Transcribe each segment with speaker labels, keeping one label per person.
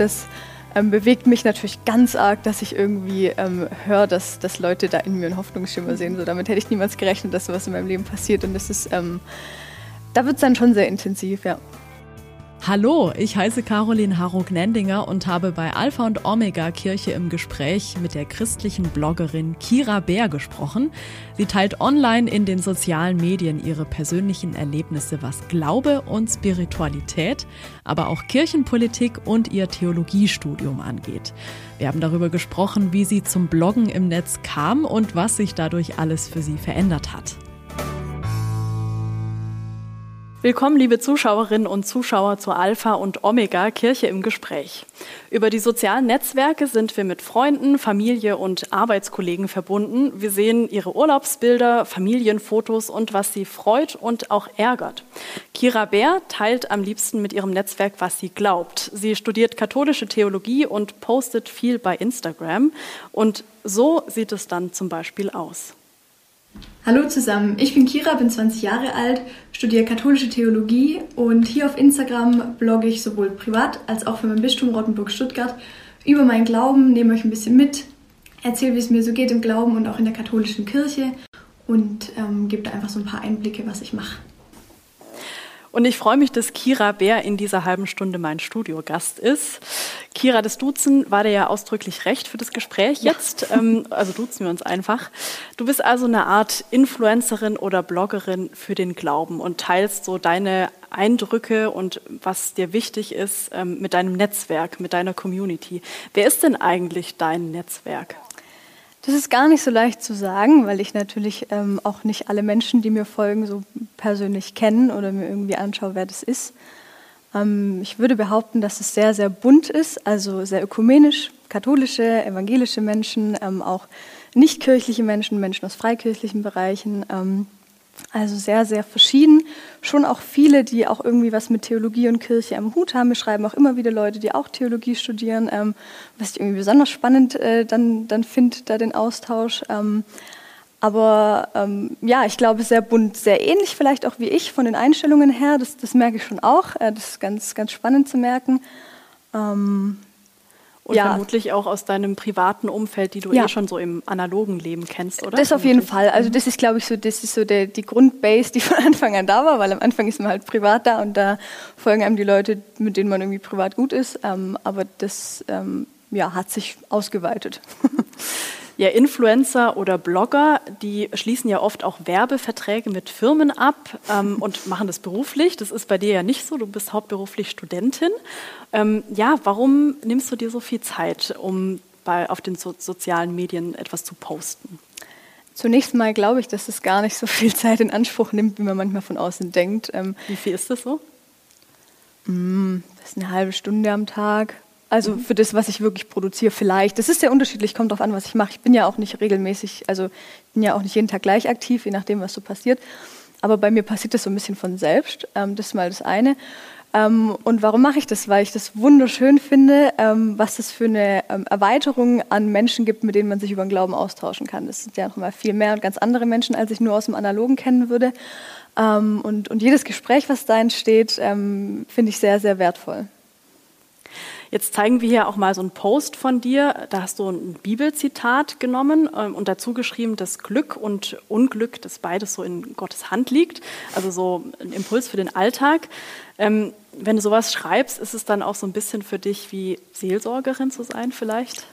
Speaker 1: das ähm, bewegt mich natürlich ganz arg, dass ich irgendwie ähm, höre, dass, dass Leute da in mir einen Hoffnungsschimmer sehen. So, damit hätte ich niemals gerechnet, dass sowas in meinem Leben passiert. Und das ist, ähm, da wird es dann schon sehr intensiv, ja.
Speaker 2: Hallo, ich heiße Caroline Harrow-Gnendinger und habe bei Alpha und Omega Kirche im Gespräch mit der christlichen Bloggerin Kira Bär gesprochen. Sie teilt online in den sozialen Medien ihre persönlichen Erlebnisse, was Glaube und Spiritualität, aber auch Kirchenpolitik und ihr Theologiestudium angeht. Wir haben darüber gesprochen, wie sie zum Bloggen im Netz kam und was sich dadurch alles für sie verändert hat. Willkommen, liebe Zuschauerinnen und Zuschauer zur Alpha und Omega Kirche im Gespräch. Über die sozialen Netzwerke sind wir mit Freunden, Familie und Arbeitskollegen verbunden. Wir sehen ihre Urlaubsbilder, Familienfotos und was sie freut und auch ärgert. Kira Bär teilt am liebsten mit ihrem Netzwerk, was sie glaubt. Sie studiert katholische Theologie und postet viel bei Instagram. Und so sieht es dann zum Beispiel aus.
Speaker 3: Hallo zusammen, ich bin Kira, bin 20 Jahre alt, studiere katholische Theologie und hier auf Instagram blogge ich sowohl privat als auch für mein Bistum Rottenburg-Stuttgart über meinen Glauben, nehme euch ein bisschen mit, erzähle, wie es mir so geht im Glauben und auch in der katholischen Kirche und ähm, gebe da einfach so ein paar Einblicke, was ich mache.
Speaker 2: Und ich freue mich, dass Kira Bär in dieser halben Stunde mein Studiogast ist. Kira, das Duzen war dir ja ausdrücklich recht für das Gespräch ja. jetzt. Ähm, also duzen wir uns einfach. Du bist also eine Art Influencerin oder Bloggerin für den Glauben und teilst so deine Eindrücke und was dir wichtig ist ähm, mit deinem Netzwerk, mit deiner Community. Wer ist denn eigentlich dein Netzwerk?
Speaker 1: Das ist gar nicht so leicht zu sagen, weil ich natürlich ähm, auch nicht alle Menschen, die mir folgen, so persönlich kennen oder mir irgendwie anschaue, wer das ist. Ähm, ich würde behaupten, dass es sehr, sehr bunt ist, also sehr ökumenisch, katholische, evangelische Menschen, ähm, auch nichtkirchliche Menschen, Menschen aus freikirchlichen Bereichen. Also sehr, sehr verschieden. Schon auch viele, die auch irgendwie was mit Theologie und Kirche am Hut haben. Wir schreiben auch immer wieder Leute, die auch Theologie studieren, ähm, was ich irgendwie besonders spannend äh, dann, dann finde, da den Austausch. Ähm, aber ähm, ja, ich glaube, sehr bunt, sehr ähnlich vielleicht auch wie ich von den Einstellungen her. Das, das merke ich schon auch. Äh, das ist ganz, ganz spannend zu merken.
Speaker 2: Ähm, und ja. vermutlich auch aus deinem privaten Umfeld, die du ja. eh schon so im analogen Leben kennst, oder?
Speaker 1: Das auf jeden Fall. Also das ist, glaube ich, so, das ist so der, die Grundbase, die von Anfang an da war, weil am Anfang ist man halt privat da und da folgen einem die Leute, mit denen man irgendwie privat gut ist. Ähm, aber das ähm, ja, hat sich ausgeweitet.
Speaker 2: Ja, Influencer oder Blogger, die schließen ja oft auch Werbeverträge mit Firmen ab ähm, und machen das beruflich. Das ist bei dir ja nicht so. Du bist hauptberuflich Studentin. Ähm, ja, warum nimmst du dir so viel Zeit, um bei, auf den so sozialen Medien etwas zu posten?
Speaker 1: Zunächst mal glaube ich, dass es gar nicht so viel Zeit in Anspruch nimmt, wie man manchmal von außen denkt.
Speaker 2: Ähm, wie viel ist das so?
Speaker 1: Mm, das ist eine halbe Stunde am Tag. Also für das, was ich wirklich produziere, vielleicht. Das ist sehr unterschiedlich, kommt darauf an, was ich mache. Ich bin ja auch nicht regelmäßig, also bin ja auch nicht jeden Tag gleich aktiv, je nachdem, was so passiert. Aber bei mir passiert das so ein bisschen von selbst. Ähm, das ist mal das eine. Ähm, und warum mache ich das? Weil ich das wunderschön finde, ähm, was es für eine ähm, Erweiterung an Menschen gibt, mit denen man sich über den Glauben austauschen kann. Das sind ja noch mal viel mehr und ganz andere Menschen, als ich nur aus dem Analogen kennen würde. Ähm, und, und jedes Gespräch, was da entsteht, ähm, finde ich sehr, sehr wertvoll.
Speaker 2: Jetzt zeigen wir hier auch mal so einen Post von dir. Da hast du ein Bibelzitat genommen ähm, und dazu geschrieben, dass Glück und Unglück, dass beides so in Gottes Hand liegt. Also so ein Impuls für den Alltag. Ähm, wenn du sowas schreibst, ist es dann auch so ein bisschen für dich wie Seelsorgerin zu sein vielleicht?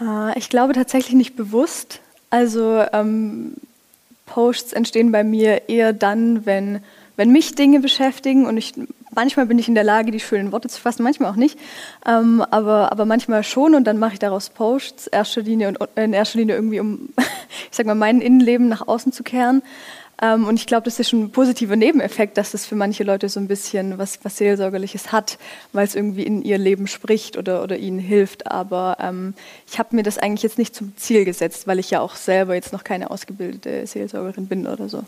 Speaker 1: Äh, ich glaube tatsächlich nicht bewusst. Also ähm, Posts entstehen bei mir eher dann, wenn, wenn mich Dinge beschäftigen und ich manchmal bin ich in der Lage, die schönen Worte zu fassen, manchmal auch nicht. Ähm, aber, aber manchmal schon und dann mache ich daraus Posts, erster Linie und in erster Linie irgendwie, um, ich sag mal, mein Innenleben nach außen zu kehren. Ähm, und ich glaube, das ist schon ein positiver Nebeneffekt, dass das für manche Leute so ein bisschen was, was Seelsorgerliches hat, weil es irgendwie in ihr Leben spricht oder, oder ihnen hilft. Aber ähm, ich habe mir das eigentlich jetzt nicht zum Ziel gesetzt, weil ich ja auch selber jetzt noch keine ausgebildete Seelsorgerin bin oder so.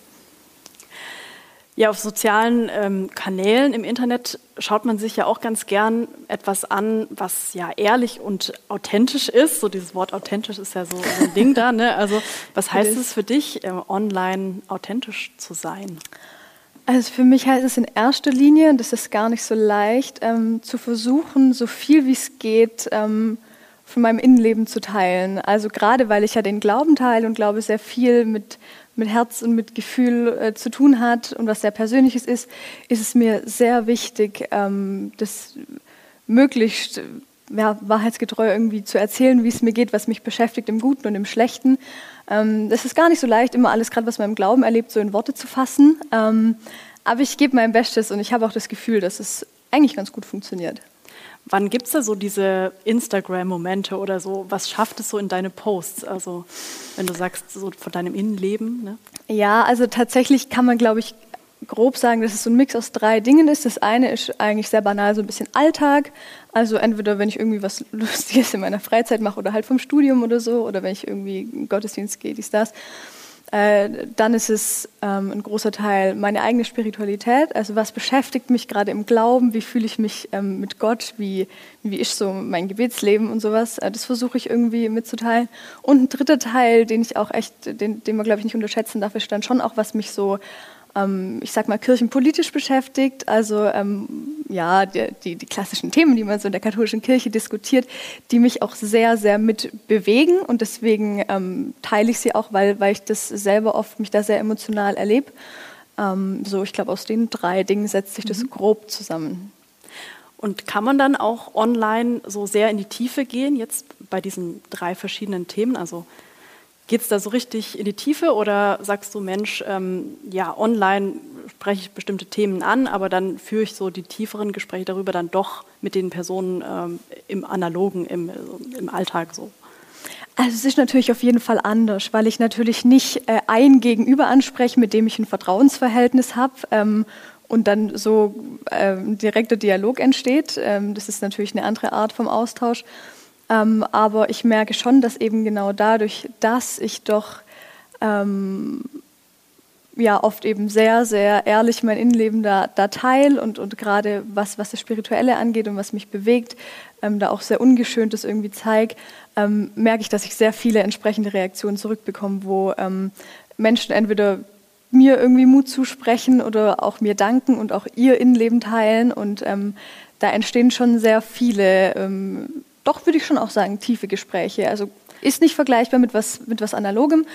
Speaker 2: Ja, auf sozialen ähm, Kanälen im Internet schaut man sich ja auch ganz gern etwas an, was ja ehrlich und authentisch ist. So dieses Wort authentisch ist ja so, so ein Ding da. Ne? Also was heißt es für dich, äh, online authentisch zu sein?
Speaker 1: Also für mich heißt es in erster Linie, und das ist gar nicht so leicht, ähm, zu versuchen, so viel wie es geht, ähm, von meinem Innenleben zu teilen. Also gerade weil ich ja den Glauben teile und glaube sehr viel mit, mit Herz und mit Gefühl äh, zu tun hat und was sehr Persönliches ist, ist es mir sehr wichtig, ähm, das möglichst ja, wahrheitsgetreu irgendwie zu erzählen, wie es mir geht, was mich beschäftigt im Guten und im Schlechten. Ähm, ist gar nicht so leicht, immer alles, gerade was man im Glauben erlebt, so in Worte zu fassen. Ähm, aber ich gebe mein Bestes und ich habe auch das Gefühl, dass es eigentlich ganz gut funktioniert.
Speaker 2: Wann gibt es da so diese Instagram-Momente oder so? Was schafft es so in deine Posts? Also, wenn du sagst, so von deinem Innenleben? Ne?
Speaker 1: Ja, also tatsächlich kann man, glaube ich, grob sagen, dass es so ein Mix aus drei Dingen ist. Das eine ist eigentlich sehr banal, so ein bisschen Alltag. Also entweder, wenn ich irgendwie was Lustiges in meiner Freizeit mache oder halt vom Studium oder so, oder wenn ich irgendwie in Gottesdienst gehe, dies, das. Äh, dann ist es ähm, ein großer Teil meine eigene Spiritualität. Also was beschäftigt mich gerade im Glauben? Wie fühle ich mich ähm, mit Gott? Wie, wie ist so mein Gebetsleben und sowas? Äh, das versuche ich irgendwie mitzuteilen. Und ein dritter Teil, den ich auch echt, den, den man glaube ich nicht unterschätzen darf, ist dann schon auch, was mich so ich sag mal, kirchenpolitisch beschäftigt. Also ähm, ja, die, die, die, klassischen Themen, die man so in der katholischen Kirche diskutiert, die mich auch sehr, sehr mit bewegen und deswegen ähm, teile ich sie auch, weil, weil ich das selber oft mich da sehr emotional erlebe. Ähm, so, ich glaube, aus den drei Dingen setzt sich das mhm. grob zusammen.
Speaker 2: Und kann man dann auch online so sehr in die Tiefe gehen, jetzt bei diesen drei verschiedenen Themen? Also Geht es da so richtig in die Tiefe oder sagst du, Mensch, ähm, ja, online spreche ich bestimmte Themen an, aber dann führe ich so die tieferen Gespräche darüber dann doch mit den Personen ähm, im Analogen, im, im Alltag so?
Speaker 1: Also es ist natürlich auf jeden Fall anders, weil ich natürlich nicht äh, ein Gegenüber anspreche, mit dem ich ein Vertrauensverhältnis habe ähm, und dann so ähm, direkter Dialog entsteht. Ähm, das ist natürlich eine andere Art vom Austausch. Ähm, aber ich merke schon, dass eben genau dadurch, dass ich doch ähm, ja oft eben sehr, sehr ehrlich mein Innenleben da, da teile und, und gerade was, was das Spirituelle angeht und was mich bewegt, ähm, da auch sehr ungeschönt das irgendwie zeige, ähm, merke ich, dass ich sehr viele entsprechende Reaktionen zurückbekomme, wo ähm, Menschen entweder mir irgendwie Mut zusprechen oder auch mir danken und auch ihr Innenleben teilen und ähm, da entstehen schon sehr viele ähm, doch, würde ich schon auch sagen, tiefe Gespräche. Also ist nicht vergleichbar mit was, mit was Analogem,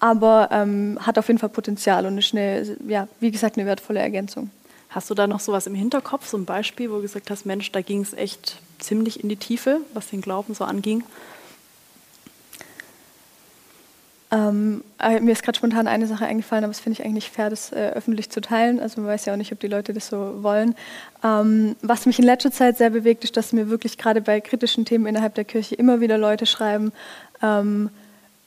Speaker 1: aber ähm, hat auf jeden Fall Potenzial und ist eine, ja, wie gesagt, eine wertvolle Ergänzung.
Speaker 2: Hast du da noch sowas im Hinterkopf, so ein Beispiel, wo du gesagt hast, Mensch, da ging es echt ziemlich in die Tiefe, was den Glauben so anging?
Speaker 1: Ähm, äh, mir ist gerade spontan eine Sache eingefallen, aber das finde ich eigentlich nicht fair, das äh, öffentlich zu teilen. Also man weiß ja auch nicht, ob die Leute das so wollen. Ähm, was mich in letzter Zeit sehr bewegt, ist, dass mir wirklich gerade bei kritischen Themen innerhalb der Kirche immer wieder Leute schreiben, ähm,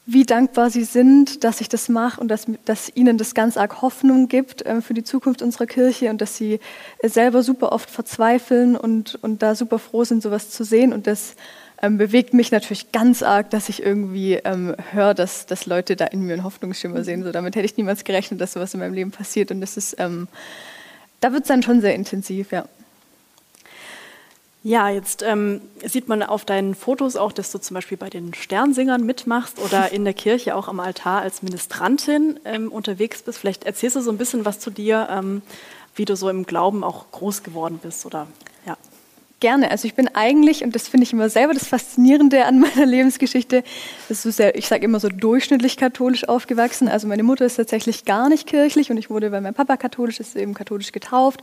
Speaker 1: wie dankbar sie sind, dass ich das mache und dass, dass ihnen das ganz arg Hoffnung gibt äh, für die Zukunft unserer Kirche und dass sie selber super oft verzweifeln und, und da super froh sind, sowas zu sehen und das ähm, bewegt mich natürlich ganz arg, dass ich irgendwie ähm, höre, dass, dass Leute da in mir einen Hoffnungsschimmer sehen. So, damit hätte ich niemals gerechnet, dass sowas in meinem Leben passiert. Und das ist, ähm, da wird es dann schon sehr intensiv, ja.
Speaker 2: Ja, jetzt ähm, sieht man auf deinen Fotos auch, dass du zum Beispiel bei den Sternsingern mitmachst oder in der Kirche auch am Altar als Ministrantin ähm, unterwegs bist. Vielleicht erzählst du so ein bisschen was zu dir, ähm, wie du so im Glauben auch groß geworden bist oder.
Speaker 1: Gerne. Also ich bin eigentlich, und das finde ich immer selber das Faszinierende an meiner Lebensgeschichte, ist sehr, ich sage immer so durchschnittlich katholisch aufgewachsen. Also meine Mutter ist tatsächlich gar nicht kirchlich und ich wurde, weil mein Papa katholisch ist, eben katholisch getauft.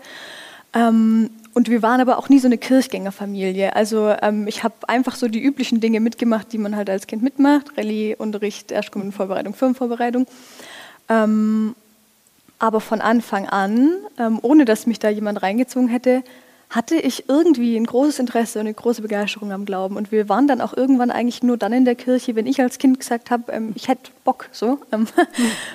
Speaker 1: Ähm, und wir waren aber auch nie so eine Kirchgängerfamilie. Also ähm, ich habe einfach so die üblichen Dinge mitgemacht, die man halt als Kind mitmacht. Rallye-Unterricht, Erstkommunenvorbereitung, Firmenvorbereitung. Ähm, aber von Anfang an, ähm, ohne dass mich da jemand reingezogen hätte, hatte ich irgendwie ein großes Interesse und eine große Begeisterung am Glauben. Und wir waren dann auch irgendwann eigentlich nur dann in der Kirche, wenn ich als Kind gesagt habe, ähm, ich hätte Bock so. Ähm,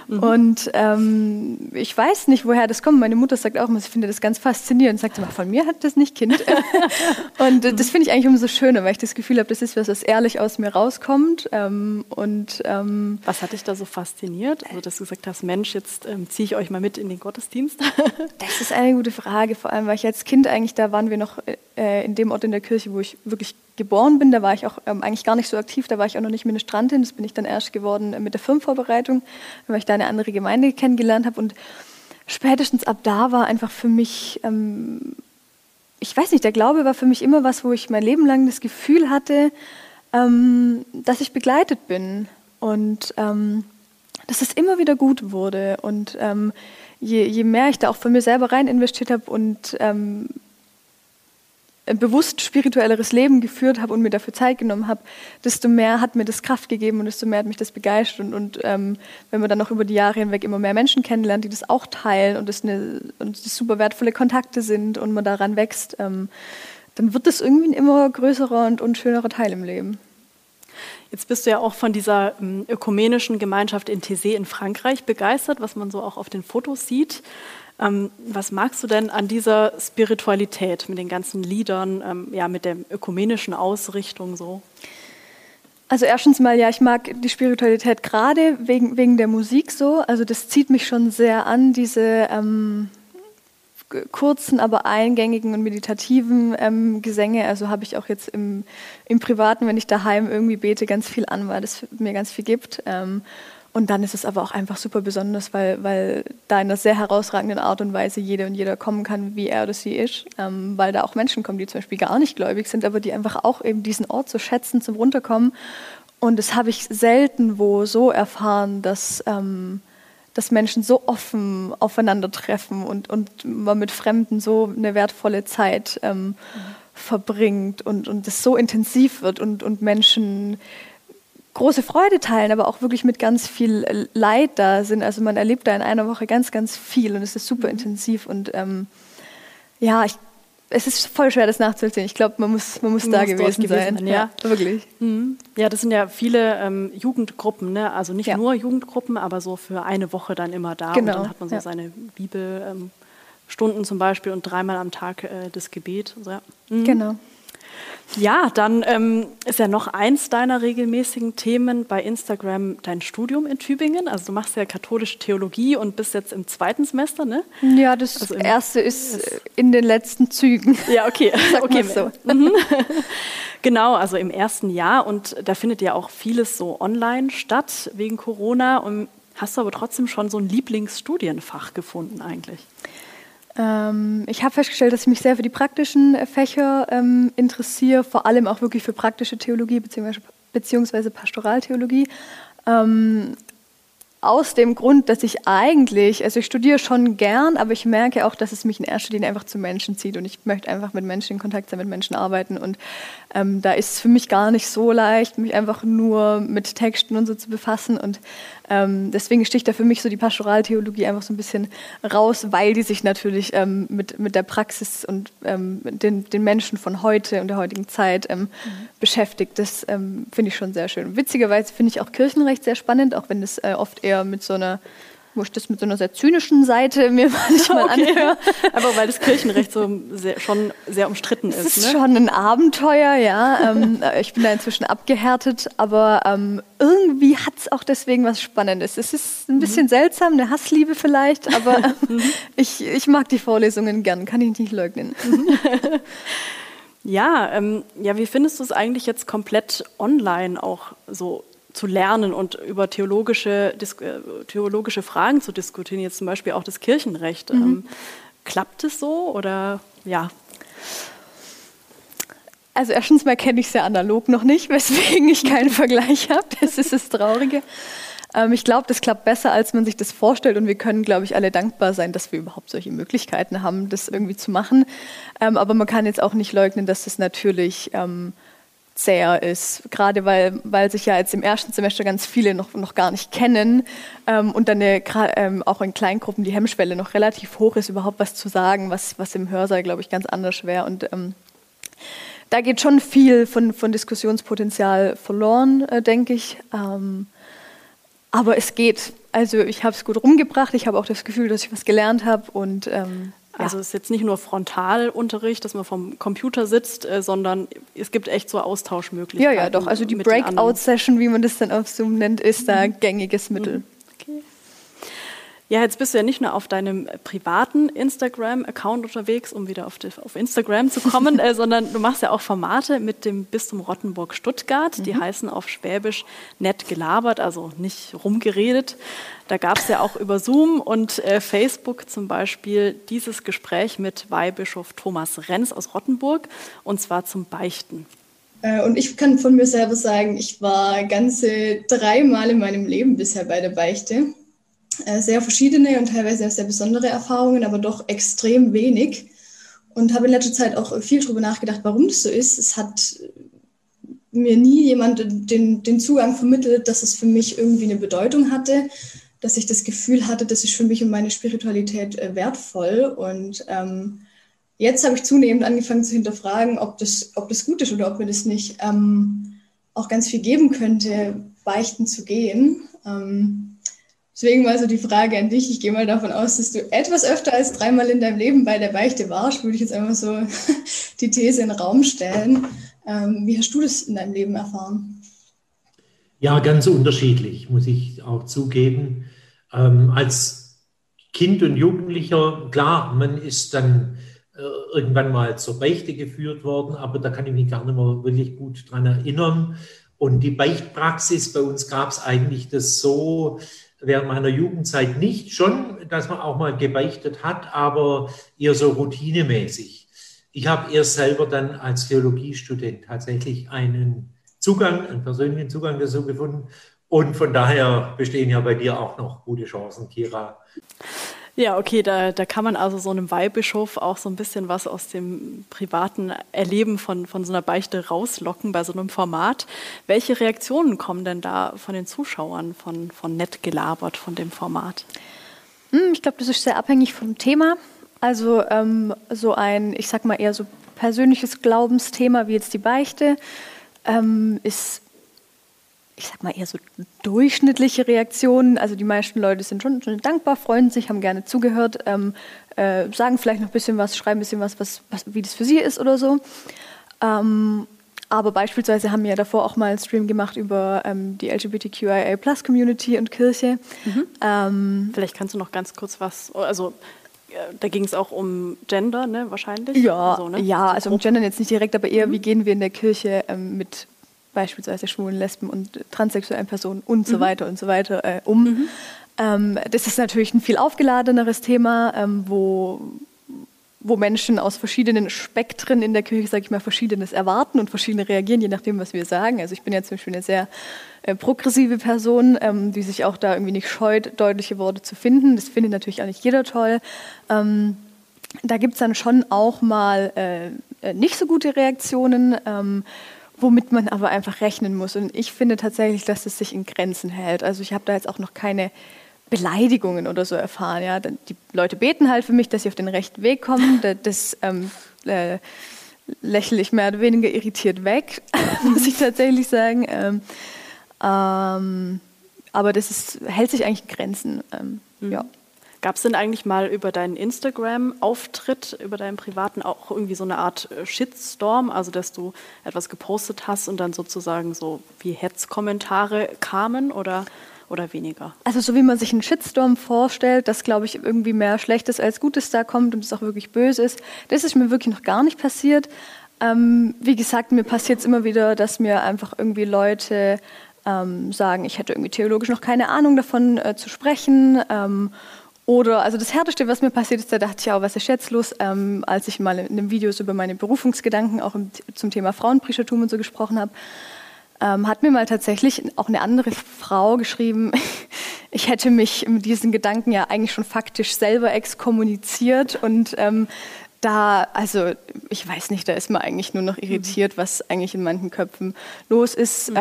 Speaker 1: mhm. Und ähm, ich weiß nicht, woher das kommt. Meine Mutter sagt auch immer, sie findet das ganz faszinierend. Sagt mal, von mir hat das nicht Kind. und äh, das finde ich eigentlich umso schöner, weil ich das Gefühl habe, das ist was, was ehrlich aus mir rauskommt. Ähm, und
Speaker 2: ähm, was hat dich da so fasziniert? Also, dass du gesagt hast, Mensch, jetzt ähm, ziehe ich euch mal mit in den Gottesdienst.
Speaker 1: das ist eine gute Frage, vor allem, weil ich als Kind eigentlich da waren wir noch äh, in dem Ort in der Kirche, wo ich wirklich geboren bin. Da war ich auch ähm, eigentlich gar nicht so aktiv, da war ich auch noch nicht Ministrantin. Das bin ich dann erst geworden äh, mit der Firmenvorbereitung, weil ich da eine andere Gemeinde kennengelernt habe. Und spätestens ab da war einfach für mich, ähm, ich weiß nicht, der Glaube war für mich immer was, wo ich mein Leben lang das Gefühl hatte, ähm, dass ich begleitet bin und ähm, dass es immer wieder gut wurde. Und ähm, je, je, mehr ich da auch von mir selber rein investiert habe und ähm, bewusst spirituelleres Leben geführt habe und mir dafür Zeit genommen habe, desto mehr hat mir das Kraft gegeben und desto mehr hat mich das begeistert. Und, und ähm, wenn man dann auch über die Jahre hinweg immer mehr Menschen kennenlernt, die das auch teilen und das, eine, und das super wertvolle Kontakte sind und man daran wächst, ähm, dann wird das irgendwie ein immer größerer und, und schönerer Teil im Leben.
Speaker 2: Jetzt bist du ja auch von dieser ähm, ökumenischen Gemeinschaft in Thésée in Frankreich begeistert, was man so auch auf den Fotos sieht. Ähm, was magst du denn an dieser Spiritualität mit den ganzen Liedern, ähm, ja, mit der ökumenischen Ausrichtung so?
Speaker 1: Also erstens mal, ja, ich mag die Spiritualität gerade wegen, wegen der Musik so. Also das zieht mich schon sehr an, diese ähm, kurzen, aber eingängigen und meditativen ähm, Gesänge. Also habe ich auch jetzt im, im Privaten, wenn ich daheim irgendwie bete, ganz viel an, weil das mir ganz viel gibt. Ähm, und dann ist es aber auch einfach super besonders, weil, weil da in einer sehr herausragenden Art und Weise jede und jeder kommen kann, wie er oder sie ist. Ähm, weil da auch Menschen kommen, die zum Beispiel gar nicht gläubig sind, aber die einfach auch eben diesen Ort so schätzen zum Runterkommen. Und das habe ich selten wo so erfahren, dass, ähm, dass Menschen so offen aufeinandertreffen und, und man mit Fremden so eine wertvolle Zeit ähm, mhm. verbringt und, und das so intensiv wird und, und Menschen große Freude teilen, aber auch wirklich mit ganz viel Leid da sind. Also man erlebt da in einer Woche ganz, ganz viel und es ist super mhm. intensiv und ähm, ja, ich, es ist voll schwer, das nachzuvollziehen. Ich glaube, man muss, man muss man da muss gewesen, gewesen, sein.
Speaker 2: Ja, ja, wirklich. Mhm. Ja, das sind ja viele ähm, Jugendgruppen, ne? also nicht ja. nur Jugendgruppen, aber so für eine Woche dann immer da genau. und dann hat man so ja. seine Bibelstunden ähm, zum Beispiel und dreimal am Tag äh, das Gebet. So,
Speaker 1: mhm. Genau.
Speaker 2: Ja, dann ähm, ist ja noch eins deiner regelmäßigen Themen bei Instagram dein Studium in Tübingen. Also du machst ja katholische Theologie und bist jetzt im zweiten Semester, ne?
Speaker 1: Ja, das also erste ist in den letzten Zügen.
Speaker 2: Ja, okay. okay. so. Mhm. genau, also im ersten Jahr und da findet ja auch vieles so online statt wegen Corona. Und hast du aber trotzdem schon so ein Lieblingsstudienfach gefunden eigentlich?
Speaker 1: Ähm, ich habe festgestellt, dass ich mich sehr für die praktischen äh, Fächer ähm, interessiere, vor allem auch wirklich für praktische Theologie bzw. beziehungsweise Pastoraltheologie. Ähm, aus dem Grund, dass ich eigentlich, also ich studiere schon gern, aber ich merke auch, dass es mich in erster Linie einfach zu Menschen zieht und ich möchte einfach mit Menschen in Kontakt sein, mit Menschen arbeiten und ähm, da ist es für mich gar nicht so leicht, mich einfach nur mit Texten und so zu befassen und ähm, deswegen sticht da für mich so die Pastoraltheologie einfach so ein bisschen raus, weil die sich natürlich ähm, mit, mit der Praxis und ähm, den, den Menschen von heute und der heutigen Zeit ähm, mhm. beschäftigt. Das ähm, finde ich schon sehr schön. Witzigerweise finde ich auch Kirchenrecht sehr spannend, auch wenn es äh, oft eher mit so einer wo ich das mit so einer sehr zynischen Seite mir manchmal okay. anhöre.
Speaker 2: Aber weil das Kirchenrecht so sehr, schon sehr umstritten ist.
Speaker 1: Es ist ne? schon ein Abenteuer, ja. ähm, ich bin da inzwischen abgehärtet, aber ähm, irgendwie hat es auch deswegen was Spannendes. Es ist ein bisschen mhm. seltsam, eine Hassliebe vielleicht, aber mhm. ich, ich mag die Vorlesungen gern, kann ich nicht leugnen.
Speaker 2: Ja, ähm, ja, wie findest du es eigentlich jetzt komplett online auch so zu lernen und über theologische, äh, theologische Fragen zu diskutieren, jetzt zum Beispiel auch das Kirchenrecht. Mhm. Ähm, klappt es so oder ja?
Speaker 1: Also erstens mal kenne ich es ja analog noch nicht, weswegen ich keinen Vergleich habe. Das ist das Traurige. Ähm, ich glaube, das klappt besser, als man sich das vorstellt und wir können, glaube ich, alle dankbar sein, dass wir überhaupt solche Möglichkeiten haben, das irgendwie zu machen. Ähm, aber man kann jetzt auch nicht leugnen, dass das natürlich ähm, zäher ist, gerade weil, weil sich ja jetzt im ersten Semester ganz viele noch, noch gar nicht kennen ähm, und dann eine, ähm, auch in Kleingruppen die Hemmschwelle noch relativ hoch ist, überhaupt was zu sagen, was, was im Hörsaal, glaube ich, ganz anders wäre. Und ähm, da geht schon viel von, von Diskussionspotenzial verloren, äh, denke ich. Ähm, aber es geht. Also ich habe es gut rumgebracht. Ich habe auch das Gefühl, dass ich was gelernt habe und ähm,
Speaker 2: also es ist jetzt nicht nur Frontalunterricht, dass man vom Computer sitzt, äh, sondern es gibt echt so Austauschmöglichkeiten.
Speaker 1: Ja, ja, doch. Also die Breakout-Session, wie man das dann auf Zoom nennt, ist da mhm. gängiges Mittel.
Speaker 2: Okay. Ja, jetzt bist du ja nicht nur auf deinem privaten Instagram-Account unterwegs, um wieder auf, die, auf Instagram zu kommen, äh, sondern du machst ja auch Formate mit dem Bistum Rottenburg-Stuttgart. Mhm. Die heißen auf Schwäbisch nett gelabert, also nicht rumgeredet. Da gab es ja auch über Zoom und äh, Facebook zum Beispiel dieses Gespräch mit Weihbischof Thomas Renz aus Rottenburg und zwar zum Beichten.
Speaker 4: Äh, und ich kann von mir selber sagen, ich war ganze dreimal in meinem Leben bisher bei der Beichte. Äh, sehr verschiedene und teilweise sehr besondere Erfahrungen, aber doch extrem wenig. Und habe in letzter Zeit auch viel darüber nachgedacht, warum das so ist. Es hat mir nie jemand den, den Zugang vermittelt, dass es für mich irgendwie eine Bedeutung hatte, dass ich das Gefühl hatte, das ist für mich und meine Spiritualität äh, wertvoll. Und ähm, jetzt habe ich zunehmend angefangen zu hinterfragen, ob das, ob das gut ist oder ob mir das nicht ähm, auch ganz viel geben könnte, beichten zu gehen. Ähm, Deswegen mal so die Frage an dich. Ich gehe mal davon aus, dass du etwas öfter als dreimal in deinem Leben bei der Beichte warst. Würde ich jetzt einfach so die These in den Raum stellen. Ähm, wie hast du das in deinem Leben erfahren?
Speaker 5: Ja, ganz unterschiedlich, muss ich auch zugeben. Ähm, als Kind und Jugendlicher, klar, man ist dann äh, irgendwann mal zur Beichte geführt worden, aber da kann ich mich gar nicht mehr wirklich gut dran erinnern. Und die Beichtpraxis, bei uns gab es eigentlich das so, während meiner Jugendzeit nicht. Schon, dass man auch mal gebeichtet hat, aber eher so routinemäßig. Ich habe erst selber dann als Theologiestudent tatsächlich einen Zugang, einen persönlichen Zugang dazu gefunden. Und von daher bestehen ja bei dir auch noch gute Chancen, Kira.
Speaker 2: Ja, okay, da, da kann man also so einem Weihbischof auch so ein bisschen was aus dem privaten Erleben von, von so einer Beichte rauslocken bei so einem Format. Welche Reaktionen kommen denn da von den Zuschauern von, von nett gelabert, von dem Format?
Speaker 1: Hm, ich glaube, das ist sehr abhängig vom Thema. Also ähm, so ein, ich sag mal eher so persönliches Glaubensthema wie jetzt die Beichte ähm, ist ich sag mal, eher so durchschnittliche Reaktionen. Also die meisten Leute sind schon, schon dankbar, freuen sich, haben gerne zugehört, ähm, äh, sagen vielleicht noch ein bisschen was, schreiben ein bisschen was, was, was wie das für sie ist oder so. Ähm, aber beispielsweise haben wir ja davor auch mal einen Stream gemacht über ähm, die LGBTQIA-Plus-Community und Kirche.
Speaker 2: Mhm. Ähm, vielleicht kannst du noch ganz kurz was, also äh, da ging es auch um Gender, ne, wahrscheinlich?
Speaker 1: Ja, so, ne? ja also um Gender jetzt nicht direkt, aber eher, mhm. wie gehen wir in der Kirche ähm, mit beispielsweise schwulen, Lesben und transsexuellen Personen und so mhm. weiter und so weiter äh, um. Mhm. Ähm, das ist natürlich ein viel aufgeladeneres Thema, ähm, wo, wo Menschen aus verschiedenen Spektren in der Kirche, sage ich mal, verschiedenes erwarten und verschiedene reagieren, je nachdem, was wir sagen. Also ich bin ja zum Beispiel eine sehr äh, progressive Person, ähm, die sich auch da irgendwie nicht scheut, deutliche Worte zu finden. Das findet natürlich auch nicht jeder toll. Ähm, da gibt es dann schon auch mal äh, äh, nicht so gute Reaktionen. Womit man aber einfach rechnen muss. Und ich finde tatsächlich, dass es sich in Grenzen hält. Also ich habe da jetzt auch noch keine Beleidigungen oder so erfahren. Ja. Die Leute beten halt für mich, dass sie auf den rechten Weg kommen. Das ähm, äh, lächle ich mehr oder weniger irritiert weg, muss ich tatsächlich sagen. Ähm, ähm, aber das ist, hält sich eigentlich in Grenzen. Ähm, mhm. Ja.
Speaker 2: Gab es denn eigentlich mal über deinen Instagram-Auftritt, über deinen privaten auch irgendwie so eine Art äh, Shitstorm, also dass du etwas gepostet hast und dann sozusagen so wie Hetzkommentare kamen oder, oder weniger?
Speaker 1: Also so wie man sich einen Shitstorm vorstellt, dass glaube ich irgendwie mehr Schlechtes als Gutes da kommt und es auch wirklich böse ist, das ist mir wirklich noch gar nicht passiert. Ähm, wie gesagt, mir passiert es immer wieder, dass mir einfach irgendwie Leute ähm, sagen, ich hätte irgendwie theologisch noch keine Ahnung davon äh, zu sprechen. Ähm, oder, also das Härteste, was mir passiert ist, da dachte ich auch, was ist jetzt los, ähm, als ich mal in einem Video über meine Berufungsgedanken auch im, zum Thema Frauenprieschertum und so gesprochen habe, ähm, hat mir mal tatsächlich auch eine andere Frau geschrieben, ich hätte mich mit diesen Gedanken ja eigentlich schon faktisch selber exkommuniziert und ähm, da, also ich weiß nicht, da ist man eigentlich nur noch irritiert, was eigentlich in manchen Köpfen los ist. Mhm.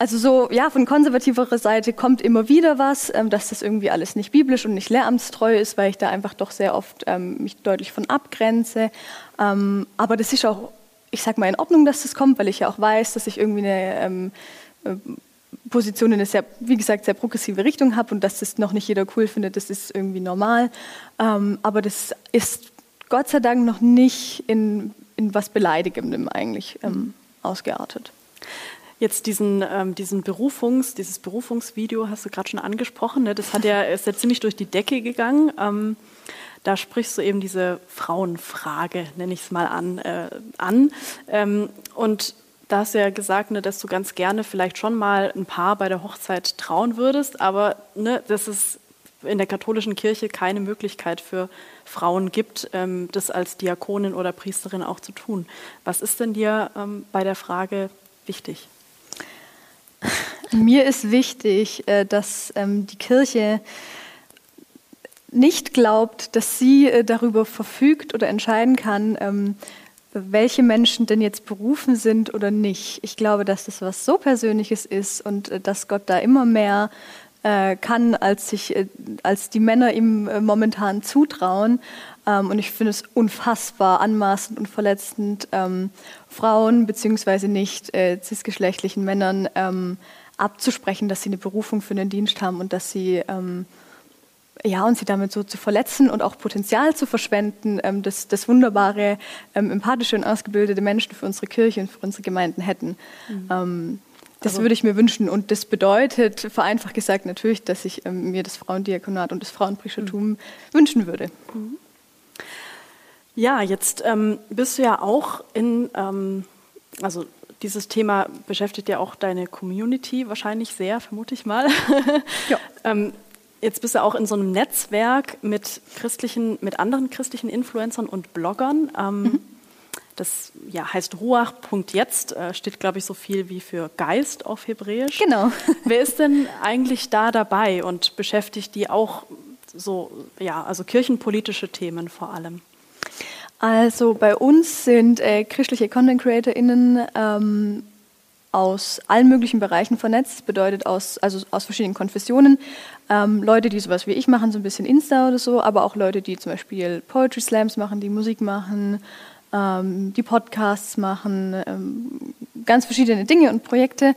Speaker 1: Also so, ja, von konservativerer Seite kommt immer wieder was, ähm, dass das irgendwie alles nicht biblisch und nicht lehramtstreu ist, weil ich da einfach doch sehr oft ähm, mich deutlich von abgrenze. Ähm, aber das ist auch, ich sag mal, in Ordnung, dass das kommt, weil ich ja auch weiß, dass ich irgendwie eine ähm, äh, Position in eine sehr, wie gesagt, sehr progressive Richtung habe und dass das noch nicht jeder cool findet, das ist irgendwie normal. Ähm, aber das ist Gott sei Dank noch nicht in, in was Beleidigendem eigentlich ähm, ausgeartet.
Speaker 2: Jetzt diesen, ähm, diesen Berufungs, dieses Berufungsvideo hast du gerade schon angesprochen. Ne? Das hat ja, ist ja ziemlich durch die Decke gegangen. Ähm, da sprichst du eben diese Frauenfrage, nenne ich es mal an, äh, an. Ähm, und da hast du ja gesagt, ne, dass du ganz gerne vielleicht schon mal ein Paar bei der Hochzeit trauen würdest, aber ne, dass es in der katholischen Kirche keine Möglichkeit für Frauen gibt, ähm, das als Diakonin oder Priesterin auch zu tun. Was ist denn dir ähm, bei der Frage wichtig?
Speaker 1: Mir ist wichtig, äh, dass ähm, die Kirche nicht glaubt, dass sie äh, darüber verfügt oder entscheiden kann, ähm, welche Menschen denn jetzt berufen sind oder nicht. Ich glaube, dass das was so Persönliches ist und äh, dass Gott da immer mehr kann, als, sich, als die Männer ihm momentan zutrauen. Ähm, und ich finde es unfassbar anmaßend und verletzend, ähm, Frauen bzw. nicht cisgeschlechtlichen Männern abzusprechen, dass sie eine Berufung für einen Dienst haben und dass sie ähm, ja, und sie damit so zu verletzen und auch Potenzial zu verschwenden, ähm, das, das wunderbare, ähm, empathische und ausgebildete Menschen für unsere Kirche und für unsere Gemeinden hätten. Mhm. Ähm, das also, würde ich mir wünschen. Und das bedeutet, vereinfacht gesagt, natürlich, dass ich ähm, mir das Frauendiakonat und das Frauenprieschertum mhm. wünschen würde. Mhm.
Speaker 2: Ja, jetzt ähm, bist du ja auch in, ähm, also dieses Thema beschäftigt ja auch deine Community wahrscheinlich sehr, vermute ich mal. Ja. ähm, jetzt bist du auch in so einem Netzwerk mit christlichen, mit anderen christlichen Influencern und Bloggern. Ähm, mhm. Das ja, heißt Ruach.jetzt, äh, steht, glaube ich, so viel wie für Geist auf Hebräisch.
Speaker 1: Genau.
Speaker 2: Wer ist denn eigentlich da dabei und beschäftigt die auch so, ja, also kirchenpolitische Themen vor allem?
Speaker 1: Also bei uns sind äh, christliche Content CreatorInnen ähm, aus allen möglichen Bereichen vernetzt. Das bedeutet aus, also aus verschiedenen Konfessionen. Ähm, Leute, die sowas wie ich machen, so ein bisschen Insta oder so, aber auch Leute, die zum Beispiel Poetry Slams machen, die Musik machen, ähm, die Podcasts machen, ähm, ganz verschiedene Dinge und Projekte.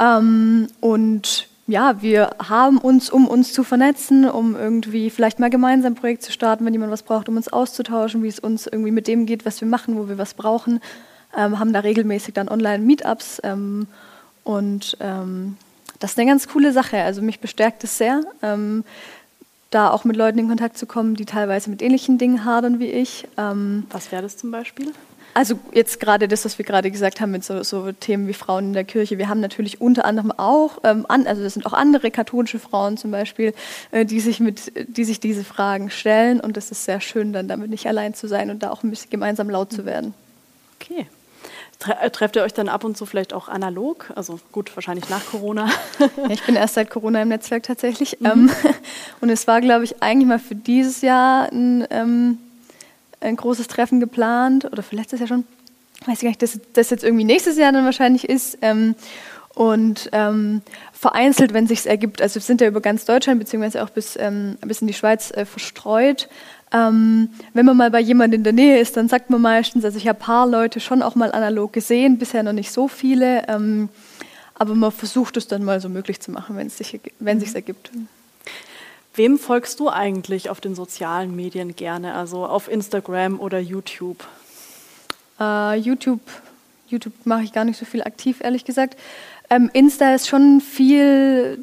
Speaker 1: Ähm, und ja, wir haben uns, um uns zu vernetzen, um irgendwie vielleicht mal gemeinsam ein Projekt zu starten, wenn jemand was braucht, um uns auszutauschen, wie es uns irgendwie mit dem geht, was wir machen, wo wir was brauchen, ähm, haben da regelmäßig dann Online-Meetups ähm, und ähm, das ist eine ganz coole Sache. Also mich bestärkt es sehr, ähm, da auch mit Leuten in Kontakt zu kommen, die teilweise mit ähnlichen Dingen hadern wie ich.
Speaker 2: Ähm, was wäre das zum Beispiel?
Speaker 1: Also jetzt gerade das, was wir gerade gesagt haben mit so, so, Themen wie Frauen in der Kirche. Wir haben natürlich unter anderem auch, ähm, an, also das sind auch andere katholische Frauen zum Beispiel, äh, die sich mit, die sich diese Fragen stellen und es ist sehr schön, dann damit nicht allein zu sein und da auch ein bisschen gemeinsam laut zu werden.
Speaker 2: Okay. Äh, trefft ihr euch dann ab und zu vielleicht auch analog? Also gut, wahrscheinlich nach Corona.
Speaker 1: Ich bin erst seit Corona im Netzwerk tatsächlich. Mhm. Ähm, und es war, glaube ich, eigentlich mal für dieses Jahr ein ähm, ein großes Treffen geplant oder für letztes Jahr schon. Weiß ich gar nicht, dass das jetzt irgendwie nächstes Jahr dann wahrscheinlich ist. Ähm, und ähm, vereinzelt, wenn sich ergibt, also wir sind ja über ganz Deutschland beziehungsweise auch bis, ähm, bis in die Schweiz äh, verstreut. Ähm, wenn man mal bei jemandem in der Nähe ist, dann sagt man meistens, also ich habe ein paar Leute schon auch mal analog gesehen, bisher noch nicht so viele, ähm, aber man versucht es dann mal so möglich zu machen, wenn es sich wenn sich ergibt.
Speaker 2: Wem folgst du eigentlich auf den sozialen Medien gerne, also auf Instagram oder YouTube?
Speaker 1: Uh, YouTube, YouTube mache ich gar nicht so viel aktiv, ehrlich gesagt. Ähm, Insta ist schon viel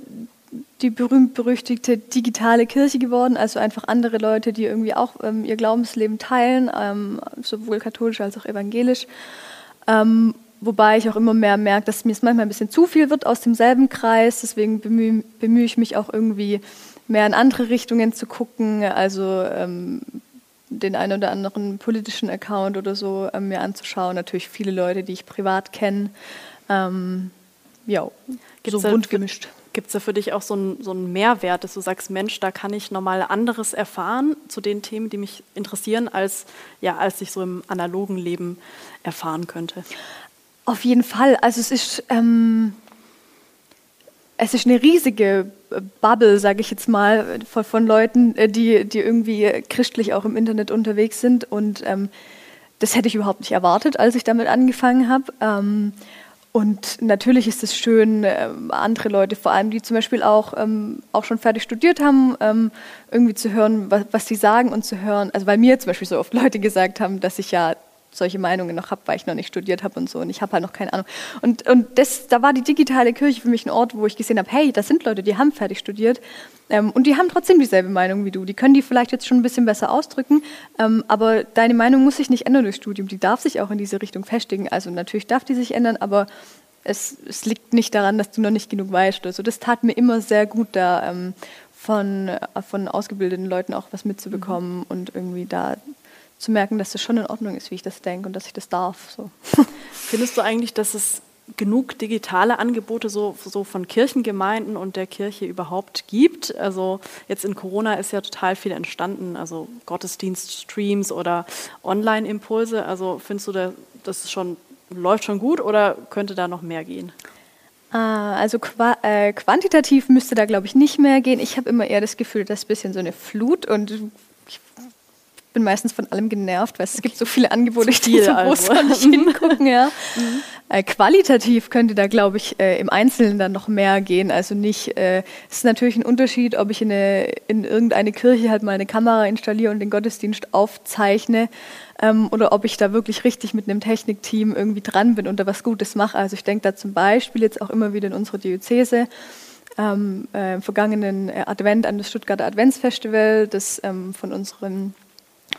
Speaker 1: die berühmt-berüchtigte digitale Kirche geworden, also einfach andere Leute, die irgendwie auch ähm, ihr Glaubensleben teilen, ähm, sowohl katholisch als auch evangelisch. Ähm, wobei ich auch immer mehr merke, dass mir es manchmal ein bisschen zu viel wird aus demselben Kreis, deswegen bemühe, bemühe ich mich auch irgendwie mehr in andere Richtungen zu gucken, also ähm, den einen oder anderen politischen Account oder so äh, mir anzuschauen. Natürlich viele Leute, die ich privat kenne. Ähm, ja,
Speaker 2: so bunt gemischt. Gibt es da für dich auch so einen, so einen Mehrwert, dass du sagst, Mensch, da kann ich nochmal anderes erfahren zu den Themen, die mich interessieren, als, ja, als ich so im analogen Leben erfahren könnte?
Speaker 1: Auf jeden Fall. Also es ist, ähm, es ist eine riesige Bubble, sage ich jetzt mal, von, von, Leuten, äh, die, die irgendwie christlich auch im Internet unterwegs sind. Und ähm, das hätte ich überhaupt nicht erwartet, als ich damit angefangen habe. Ähm, und natürlich ist es schön, ähm, andere Leute, vor allem die zum Beispiel auch, ähm, auch schon fertig studiert haben, ähm, irgendwie zu hören, was, was sie sagen und zu hören. Also weil mir zum Beispiel so oft Leute gesagt haben, dass ich ja solche Meinungen noch habe, weil ich noch nicht studiert habe und so. Und ich habe halt noch keine Ahnung. Und, und das, da war die digitale Kirche für mich ein Ort, wo ich gesehen habe, hey, das sind Leute, die haben fertig studiert. Ähm, und die haben trotzdem dieselbe Meinung wie du. Die können die vielleicht jetzt schon ein bisschen besser ausdrücken. Ähm, aber deine Meinung muss sich nicht ändern durch Studium. Die darf sich auch in diese Richtung festigen. Also natürlich darf die sich ändern, aber es, es liegt nicht daran, dass du noch nicht genug weißt. Also das tat mir immer sehr gut, da ähm, von, von ausgebildeten Leuten auch was mitzubekommen mhm. und irgendwie da zu merken, dass das schon in Ordnung ist, wie ich das denke und dass ich das darf. So.
Speaker 2: Findest du eigentlich, dass es genug digitale Angebote so, so von Kirchengemeinden und der Kirche überhaupt gibt? Also jetzt in Corona ist ja total viel entstanden, also Gottesdienststreams oder Online-Impulse. Also findest du, das ist schon, läuft schon gut oder könnte da noch mehr gehen?
Speaker 1: Ah, also qua äh, quantitativ müsste da, glaube ich, nicht mehr gehen. Ich habe immer eher das Gefühl, dass ein bisschen so eine Flut und ich bin meistens von allem genervt, weil es gibt so viele Angebote, die so groß also. nicht hingucken. Ja. Mhm. Äh, qualitativ könnte da, glaube ich, äh, im Einzelnen dann noch mehr gehen. Also nicht, äh, es ist natürlich ein Unterschied, ob ich in, eine, in irgendeine Kirche halt mal eine Kamera installiere und den Gottesdienst aufzeichne ähm, oder ob ich da wirklich richtig mit einem Technikteam irgendwie dran bin und da was Gutes mache. Also ich denke da zum Beispiel jetzt auch immer wieder in unsere Diözese. Ähm, äh, vergangenen Advent an das Stuttgarter Adventsfestival, das ähm, von unseren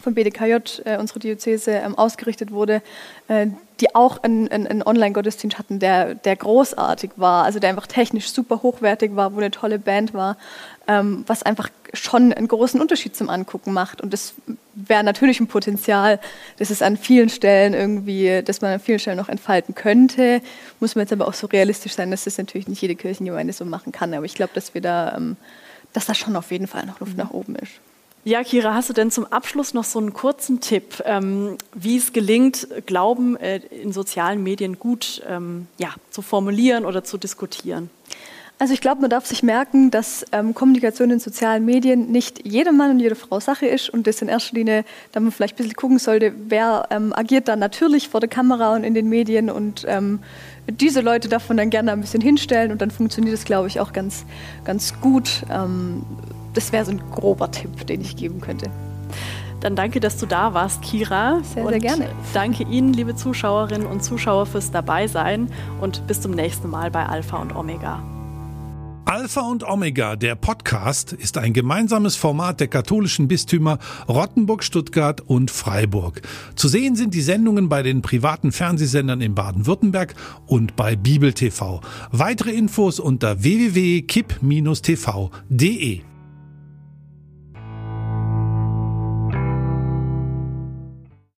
Speaker 1: von BDKJ, äh, unsere Diözese, ähm, ausgerichtet wurde, äh, die auch einen, einen Online-Gottesdienst hatten, der, der großartig war, also der einfach technisch super hochwertig war, wo eine tolle Band war, ähm, was einfach schon einen großen Unterschied zum Angucken macht. Und das wäre natürlich ein Potenzial, das es an vielen Stellen irgendwie, dass man an vielen Stellen noch entfalten könnte. Muss man jetzt aber auch so realistisch sein, dass das natürlich nicht jede Kirchengemeinde so machen kann. Aber ich glaube, dass wir da, ähm, dass da schon auf jeden Fall noch Luft mhm. nach oben ist.
Speaker 2: Ja, Kira, hast du denn zum Abschluss noch so einen kurzen Tipp, ähm, wie es gelingt, Glauben äh, in sozialen Medien gut ähm, ja, zu formulieren oder zu diskutieren?
Speaker 1: Also ich glaube, man darf sich merken, dass ähm, Kommunikation in sozialen Medien nicht jeder Mann und jede Frau Sache ist und das in erster Linie, da man vielleicht ein bisschen gucken sollte, wer ähm, agiert da natürlich vor der Kamera und in den Medien und ähm, diese Leute darf man dann gerne ein bisschen hinstellen und dann funktioniert es, glaube ich, auch ganz, ganz gut. Das wäre so ein grober Tipp, den ich geben könnte.
Speaker 2: Dann danke, dass du da warst, Kira.
Speaker 1: Sehr, sehr gerne.
Speaker 2: Danke Ihnen, liebe Zuschauerinnen und Zuschauer, fürs Dabeisein und bis zum nächsten Mal bei Alpha und Omega.
Speaker 6: Alpha und Omega, der Podcast, ist ein gemeinsames Format der katholischen Bistümer Rottenburg, Stuttgart und Freiburg. Zu sehen sind die Sendungen bei den privaten Fernsehsendern in Baden-Württemberg und bei Bibel TV. Weitere Infos unter www.kipp-tv.de.